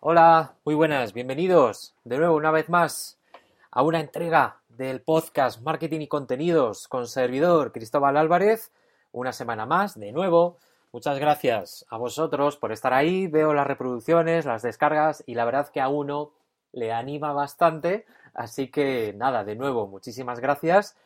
Hola, muy buenas, bienvenidos de nuevo una vez más a una entrega del podcast Marketing y Contenidos con servidor Cristóbal Álvarez. Una semana más, de nuevo. Muchas gracias a vosotros por estar ahí. Veo las reproducciones, las descargas y la verdad que a uno le anima bastante. Así que nada, de nuevo, muchísimas gracias.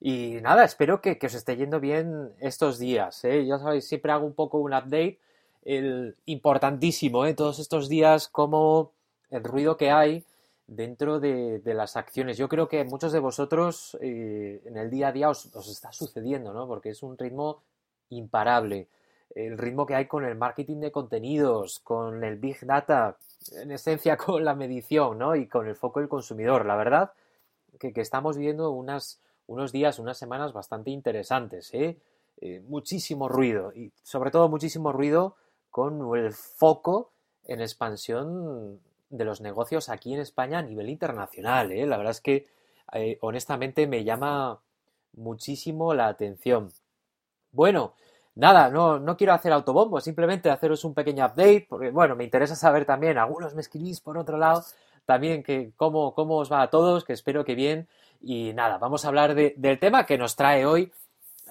Y nada, espero que, os esté yendo bien estos días. ¿eh? Ya sabéis, siempre hago un poco un update el importantísimo, ¿eh? todos estos días, como el ruido que hay dentro de, las acciones. Yo creo que muchos de vosotros eh, en el día a día os, está sucediendo, ¿no? Porque es un ritmo imparable. El ritmo que hay con el marketing de contenidos, con el big data, en esencia con la medición, ¿no? Y con el foco del consumidor. La verdad que, estamos viendo unos días, unas semanas bastante interesantes. ¿eh? muchísimo ruido y sobre todo muchísimo ruido con el foco en expansión de los negocios aquí en España a nivel internacional. ¿eh? La verdad es que eh, honestamente me llama muchísimo la atención. Bueno, nada, no, no quiero hacer autobombo, simplemente haceros un pequeño update, porque bueno, me interesa saber también, algunos me escribís por otro lado, también que cómo, cómo os va a todos, que espero que bien. Y nada, vamos a hablar del tema que nos trae hoy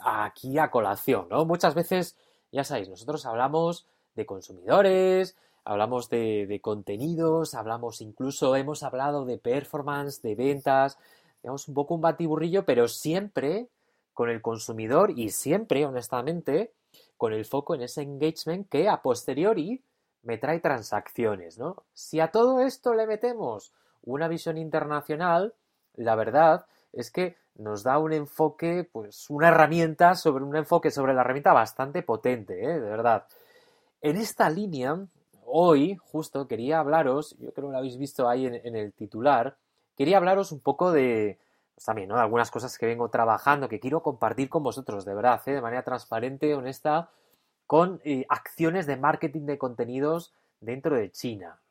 aquí a colación, ¿no? Muchas veces, ya sabéis, nosotros hablamos de consumidores, hablamos de, contenidos, hablamos incluso, hemos hablado de performance, de ventas, digamos un poco un batiburrillo, pero siempre con el consumidor y siempre, honestamente, con el foco en ese engagement que a posteriori me trae transacciones, ¿no? Si a todo esto le metemos una visión internacional, la verdad es que nos da un enfoque, pues una herramienta sobre un enfoque sobre la herramienta bastante potente, ¿eh? de verdad. En esta línea, hoy justo quería hablaros, yo creo que lo habéis visto ahí en, el titular, quería hablaros un poco de, pues también, ¿no? Algunas cosas que vengo trabajando, que quiero compartir con vosotros, de verdad, ¿eh? de manera transparente, honesta, con eh, acciones de marketing de contenidos dentro de China.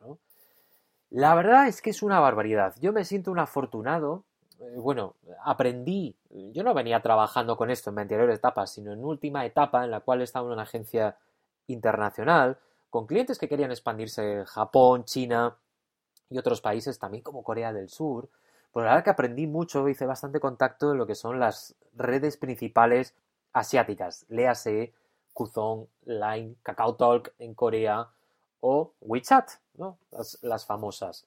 La verdad es que es una barbaridad. Yo me siento un afortunado. Eh, bueno, aprendí, yo no venía trabajando con esto en mi anterior etapa, sino en última etapa en la cual estaba en una agencia internacional, con clientes que querían expandirse en Japón, China y otros países también como Corea del Sur. Pues la verdad que aprendí mucho, hice bastante contacto en lo que son las redes principales asiáticas, léase Kuzong, Line, KakaoTalk en Corea o WeChat, ¿no? las, famosas.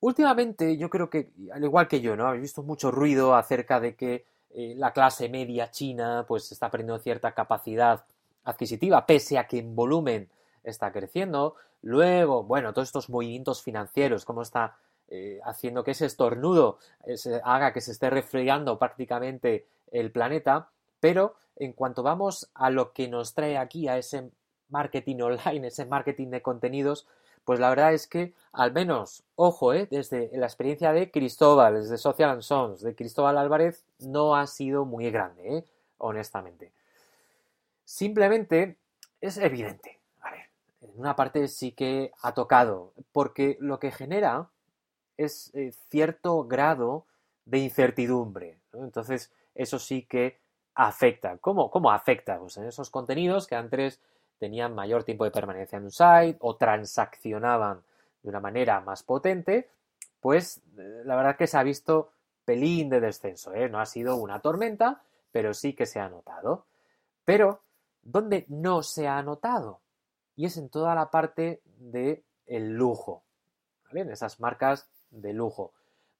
Últimamente yo creo que, al igual que yo, ¿no? He visto mucho ruido acerca de que eh, la clase media china pues está perdiendo cierta capacidad adquisitiva, pese a que en volumen está creciendo. Luego, bueno, todos estos movimientos financieros, cómo está eh, haciendo que ese estornudo eh, haga que se esté resfriando prácticamente el planeta. Pero en cuanto vamos a lo que nos trae aquí, a ese marketing online, ese marketing de contenidos, pues la verdad es que, al menos, ojo, eh, desde la experiencia de Cristóbal, desde Social and Sons, de Cristóbal Álvarez, no ha sido muy grande, eh, honestamente. Simplemente es evidente. A ver, en una parte sí que ha tocado, porque lo que genera es eh, cierto grado de incertidumbre. Entonces, eso sí que afecta. ¿Cómo, cómo afecta? Pues en esos contenidos que antes tenían mayor tiempo de permanencia en un site o transaccionaban de una manera más potente, pues eh, la verdad que se ha visto pelín de descenso. ¿eh? No ha sido una tormenta, pero sí que se ha notado. Pero donde no se ha notado. Y es en toda la parte de el lujo. ¿vale? En esas marcas de lujo.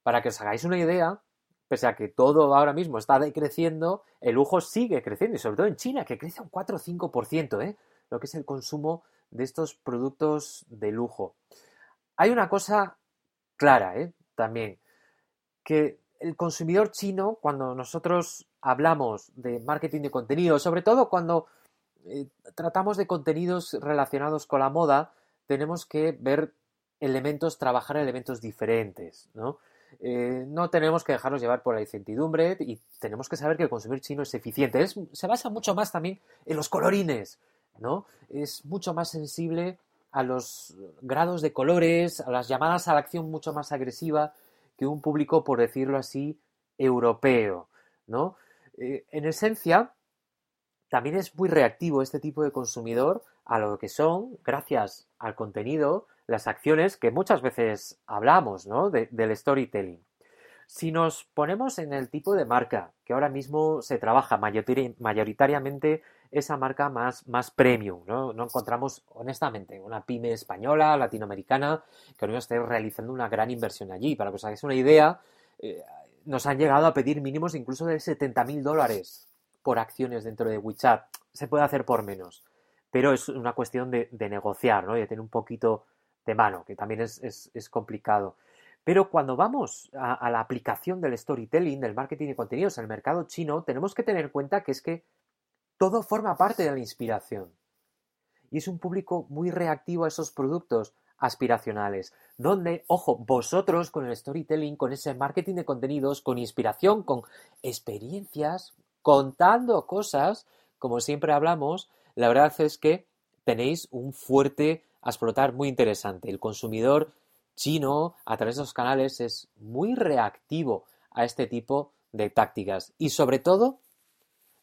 Para que os hagáis una idea, pese a que todo ahora mismo está decreciendo, el lujo sigue creciendo. Y sobre todo en China, que crece un 4 o 5%, ¿eh? lo que es el consumo de estos productos de lujo. Hay una cosa clara, ¿eh? también, que el consumidor chino, cuando nosotros hablamos de marketing de contenido, sobre todo cuando eh, tratamos de contenidos relacionados con la moda, tenemos que ver elementos, trabajar elementos diferentes, ¿no? Eh, no tenemos que dejarnos llevar por la incertidumbre y tenemos que saber que el consumir chino es eficiente. se basa mucho más también en los colorines, ¿no? Es mucho más sensible a los grados de colores, a las llamadas a la acción mucho más agresiva que un público, por decirlo así, europeo, ¿no? Eh, en esencia, también es muy reactivo este tipo de consumidor a lo que son, gracias al contenido, las acciones que muchas veces hablamos, ¿no? del storytelling. Si nos ponemos en el tipo de marca que ahora mismo se trabaja mayoritariamente esa marca más, premium, ¿no? Encontramos, honestamente, una pyme española, latinoamericana, que no esté realizando una gran inversión allí. Para que os hagáis una idea, eh, nos han llegado a pedir mínimos incluso de 70.000 dólares por acciones dentro de WeChat. Se puede hacer por menos, pero es una cuestión de, negociar, ¿no? Y de tener un poquito de mano, que también es, complicado. Pero cuando vamos a, a, la aplicación del storytelling, del marketing de contenidos en el mercado chino, tenemos que tener en cuenta que es que todo forma parte de la inspiración. Y es un público muy reactivo a esos productos aspiracionales, donde, ojo, vosotros con el storytelling, con ese marketing de contenidos, con inspiración, con experiencias, contando cosas, como siempre hablamos, la verdad es que tenéis un fuerte a explotar muy interesante. El consumidor chino a través de los canales es muy reactivo a este tipo de tácticas y sobre todo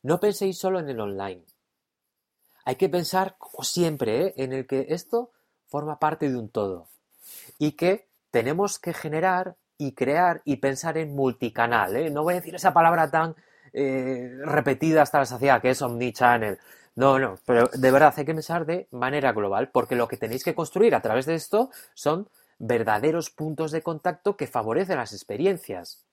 no penséis solo en el online. Hay que pensar, como siempre, ¿eh? en el que esto forma parte de un todo y que tenemos que generar y crear y pensar en multicanal. ¿eh? No voy a decir esa palabra tan eh, repetida hasta la saciedad, que es omnichannel. No, no, pero de verdad hay que pensar de manera global, porque lo que tenéis que construir a través de esto son verdaderos puntos de contacto que favorecen las experiencias.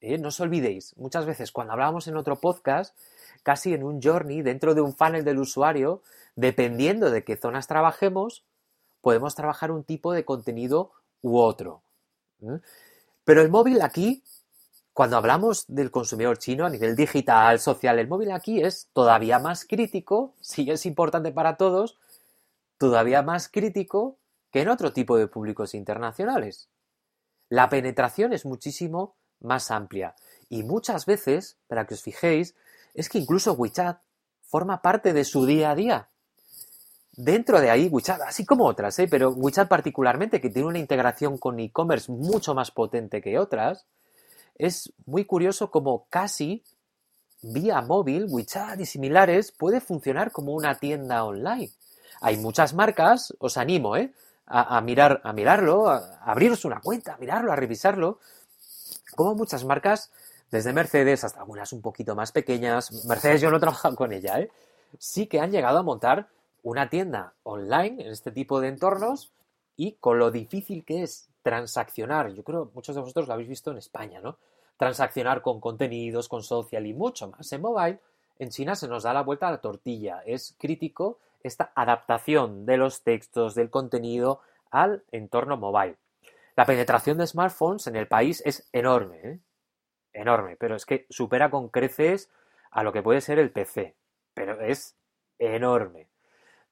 ¿Eh? No os olvidéis, muchas veces cuando hablábamos en otro podcast, casi en un journey, dentro de un funnel del usuario, dependiendo de qué zonas trabajemos, podemos trabajar un tipo de contenido u otro. ¿eh? Pero el móvil aquí cuando hablamos del consumidor chino a nivel digital, social, el móvil aquí es todavía más crítico, si es importante para todos, todavía más crítico que en otro tipo de públicos internacionales. La penetración es muchísimo más amplia y muchas veces, para que os fijéis, es que incluso WeChat forma parte de su día a día. Dentro de ahí, WeChat, así como otras, ¿eh? pero WeChat particularmente, que tiene una integración con e-commerce mucho más potente que otras, es muy curioso como casi vía móvil, WeChat y similares puede funcionar como una tienda online. Hay muchas marcas, os animo ¿eh? a, mirar, a mirarlo, a, abriros una cuenta, a mirarlo, a revisarlo. Como muchas marcas, desde Mercedes hasta algunas un poquito más pequeñas, Mercedes yo no he trabajado con ella, ¿eh? sí que han llegado a montar una tienda online en este tipo de entornos y con lo difícil que es transaccionar, yo creo muchos de vosotros lo habéis visto en España, ¿no? Transaccionar con contenidos, con social y mucho más en mobile, en China se nos da la vuelta a la tortilla. Es crítico esta adaptación de los textos, del contenido al entorno mobile. La penetración de smartphones en el país es enorme, ¿eh? enorme, pero es que supera con creces a lo que puede ser el PC, pero es enorme.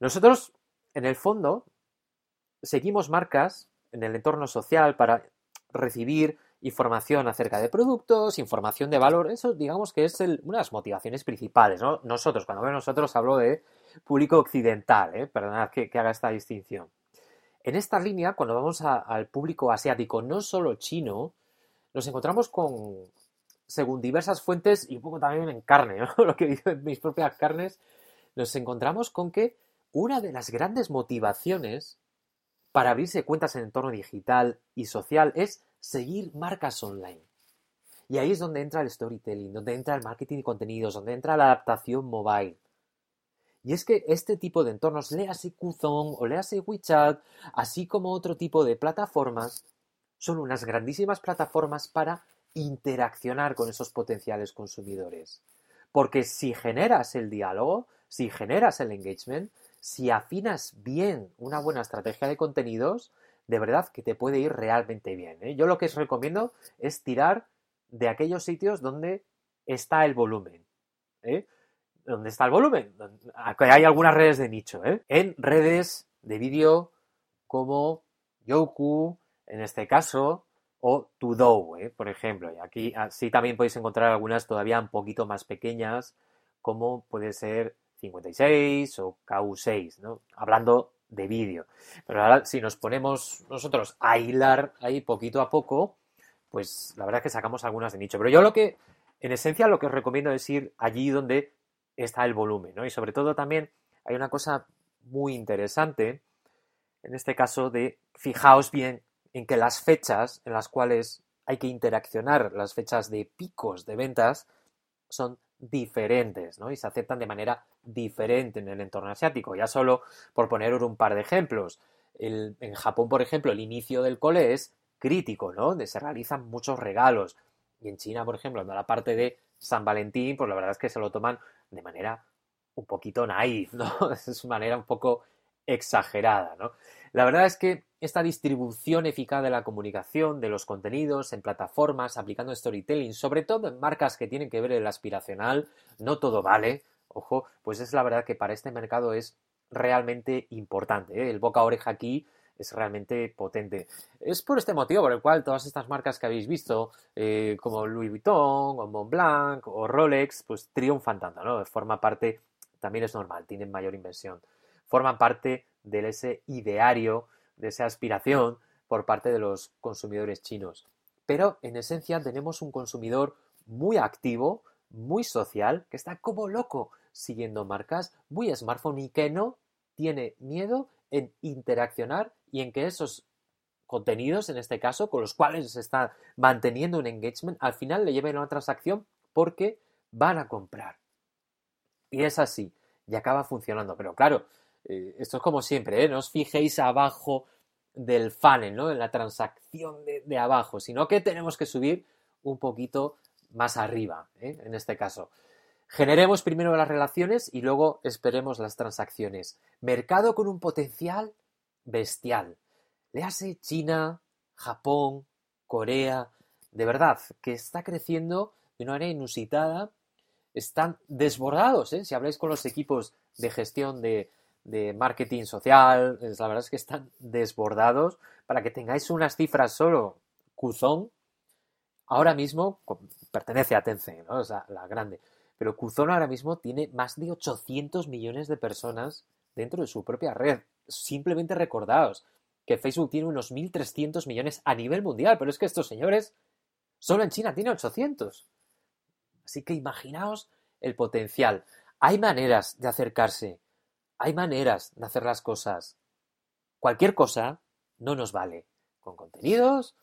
Nosotros, en el fondo, seguimos marcas en el entorno social para recibir información acerca de productos, información de valor, eso digamos que es una de las motivaciones principales, ¿no? Nosotros, cuando nosotros hablo de público occidental, ¿eh? perdonad que, haga esta distinción. En esta línea, cuando vamos al público asiático, no solo chino, nos encontramos con, según diversas fuentes y un poco también en carne, ¿no? lo que vivo en mis propias carnes, nos encontramos con que una de las grandes motivaciones para abrirse cuentas en entorno digital y social es seguir marcas online. Y ahí es donde entra el storytelling, donde entra el marketing de contenidos, donde entra la adaptación mobile. Y es que este tipo de entornos, léase Qzone o léase WeChat, así como otro tipo de plataformas, son unas grandísimas plataformas para interaccionar con esos potenciales consumidores. Porque si generas el diálogo, si generas el engagement, si afinas bien una buena estrategia de contenidos, de verdad que te puede ir realmente bien. ¿eh? Yo lo que os recomiendo es tirar de aquellos sitios donde está el volumen. ¿eh? ¿Dónde está el volumen? Hay algunas redes de nicho, ¿eh? En redes de vídeo como Yoku, en este caso, o Tudou, ¿eh? por ejemplo. Y aquí sí también podéis encontrar algunas todavía un poquito más pequeñas, como puede ser 56 o KU6, ¿no? Hablando de vídeo. Pero ahora, si nos ponemos nosotros a hilar ahí poquito a poco, pues la verdad es que sacamos algunas de nicho. Pero yo lo que, en esencia, lo que os recomiendo es ir allí donde está el volumen, ¿no? Y sobre todo también hay una cosa muy interesante, en este caso de, fijaos bien en que las fechas en las cuales hay que interaccionar, las fechas de picos de ventas, son diferentes, ¿no? Y se aceptan de manera diferente en el entorno asiático. Ya solo por poner un par de ejemplos. en Japón, por ejemplo, el inicio del cole es crítico, ¿no? Donde se realizan muchos regalos. Y en China, por ejemplo, en la parte de San Valentín, pues la verdad es que se lo toman de manera un poquito naif, ¿no? Es una manera un poco exagerada, ¿no? La verdad es que esta distribución eficaz de la comunicación, de los contenidos en plataformas, aplicando storytelling, sobre todo en marcas que tienen que ver el aspiracional, no todo vale, ojo, pues es la verdad que para este mercado es realmente importante. ¿eh? El boca a oreja aquí es realmente potente. Es por este motivo por el cual todas estas marcas que habéis visto, eh, como Louis Vuitton, o Montblanc, o Rolex, pues triunfan tanto, ¿no? Forma parte, también es normal, tienen mayor inversión. Forman parte de ese ideario, de esa aspiración por parte de los consumidores chinos. Pero en esencia tenemos un consumidor muy activo, muy social, que está como loco siguiendo marcas, muy smartphone y que no tiene miedo en interaccionar y en que esos contenidos, en este caso, con los cuales se está manteniendo un engagement, al final le lleven a una transacción porque van a comprar. Y es así, y acaba funcionando. Pero claro, eh, esto es como siempre, ¿eh? no os fijéis abajo del funnel, ¿no? En la transacción de, abajo, sino que tenemos que subir un poquito más arriba, ¿eh? en este caso. Generemos primero las relaciones y luego esperemos las transacciones. Mercado con un potencial bestial. Léase China, Japón, Corea, de verdad, que está creciendo de una manera inusitada. Están desbordados, ¿eh? si habláis con los equipos de gestión de, de marketing social, la verdad es que están desbordados. Para que tengáis unas cifras solo, Cuzón ahora mismo pertenece a Tencent, ¿no? o sea, la grande. Pero Cuzón ahora mismo tiene más de 800 millones de personas dentro de su propia red. Simplemente recordaos que Facebook tiene unos 1.300 millones a nivel mundial, pero es que estos señores, solo en China tiene 800. Así que imaginaos el potencial. Hay maneras de acercarse hay maneras de hacer las cosas. Cualquier cosa no nos vale. Con contenidos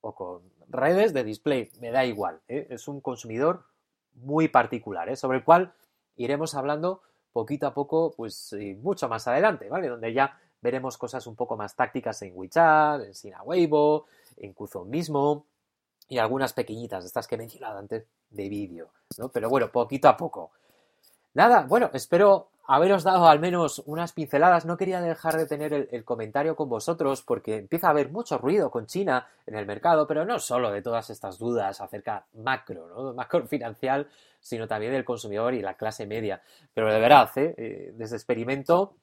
o con redes de display, me da igual. ¿eh? Es un consumidor muy particular, ¿eh? sobre el cual iremos hablando poquito a poco, pues mucho más adelante, ¿vale? Donde ya veremos cosas un poco más tácticas en WeChat, en Sina Weibo, en Qzone mismo y algunas pequeñitas, estas que he mencionado antes de vídeo, ¿no? Pero bueno, poquito a poco. Nada, bueno, espero haberos dado al menos unas pinceladas. No quería dejar de tener el, comentario con vosotros porque empieza a haber mucho ruido con China en el mercado, pero no solo de todas estas dudas acerca macro, ¿no? macro financiero, sino también del consumidor y la clase media. Pero de verdad, ¿eh? Eh, desde experimento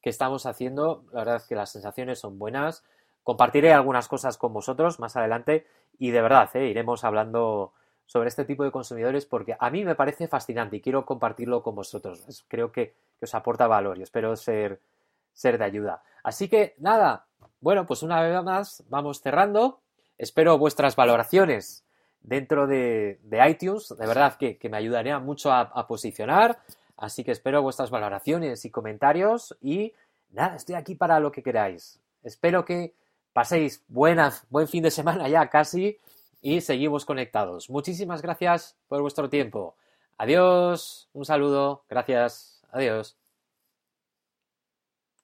que estamos haciendo, la verdad es que las sensaciones son buenas. Compartiré algunas cosas con vosotros más adelante y de verdad, ¿eh? iremos hablando sobre este tipo de consumidores porque a mí me parece fascinante y quiero compartirlo con vosotros. Creo que, os aporta valor y espero ser, ser de ayuda. Así que nada, bueno, pues una vez más vamos cerrando. Espero vuestras valoraciones dentro de, iTunes. De verdad que, me ayudaría mucho a, posicionar. Así que espero vuestras valoraciones y comentarios. Y nada, estoy aquí para lo que queráis. Espero que paséis buen fin de semana ya casi y seguimos conectados. Muchísimas gracias por vuestro tiempo. Adiós, un saludo, gracias, adiós.